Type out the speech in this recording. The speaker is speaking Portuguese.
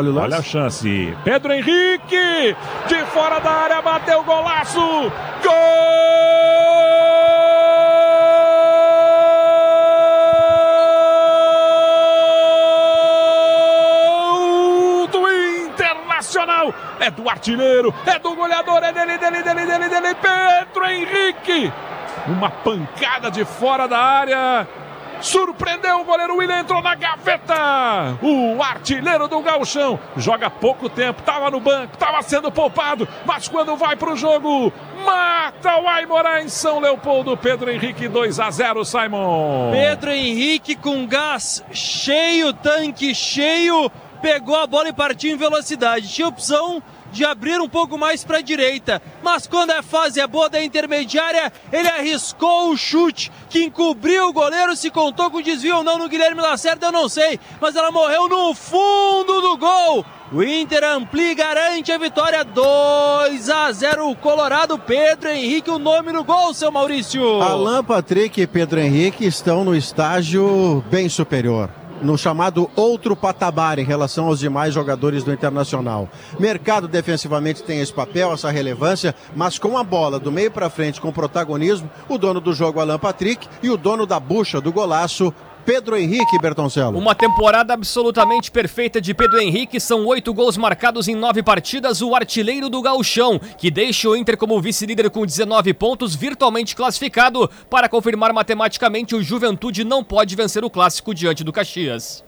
Olha o lance. Olha a chance. Pedro Henrique, de fora da área, bateu golaço. Gol do Internacional. É do artilheiro, é do goleador, é dele, dele, dele, dele, dele, Pedro Henrique. Uma pancada de fora da área. Surpreendeu o goleiro William, entrou na gaveta. O artilheiro do Gauchão joga pouco tempo, estava no banco, estava sendo poupado, mas quando vai para o jogo, mata o Aimorá em São Leopoldo. Pedro Henrique 2 a 0, Simon. Pedro Henrique com gás cheio, tanque cheio, pegou a bola e partiu em velocidade. Tinha opção de abrir um pouco mais para a direita, mas quando a fase é boa da intermediária, ele arriscou o chute que encobriu o goleiro, se contou com desvio ou não no Guilherme Lacerda, eu não sei, mas ela morreu no fundo do gol. O Inter amplia e garante a vitória 2 a 0 o Colorado Pedro Henrique, o nome no gol, seu Maurício. Alan Patrick e Pedro Henrique estão no estágio bem superior no chamado outro patamar em relação aos demais jogadores do Internacional. Mercado defensivamente tem esse papel, essa relevância, mas com a bola do meio para frente com protagonismo, o dono do jogo Alan Patrick e o dono da bucha do golaço Pedro Henrique Bertoncello. Uma temporada absolutamente perfeita de Pedro Henrique. São oito gols marcados em nove partidas. O artilheiro do Gauchão, que deixa o Inter como vice-líder com 19 pontos, virtualmente classificado. Para confirmar matematicamente, o Juventude não pode vencer o clássico diante do Caxias.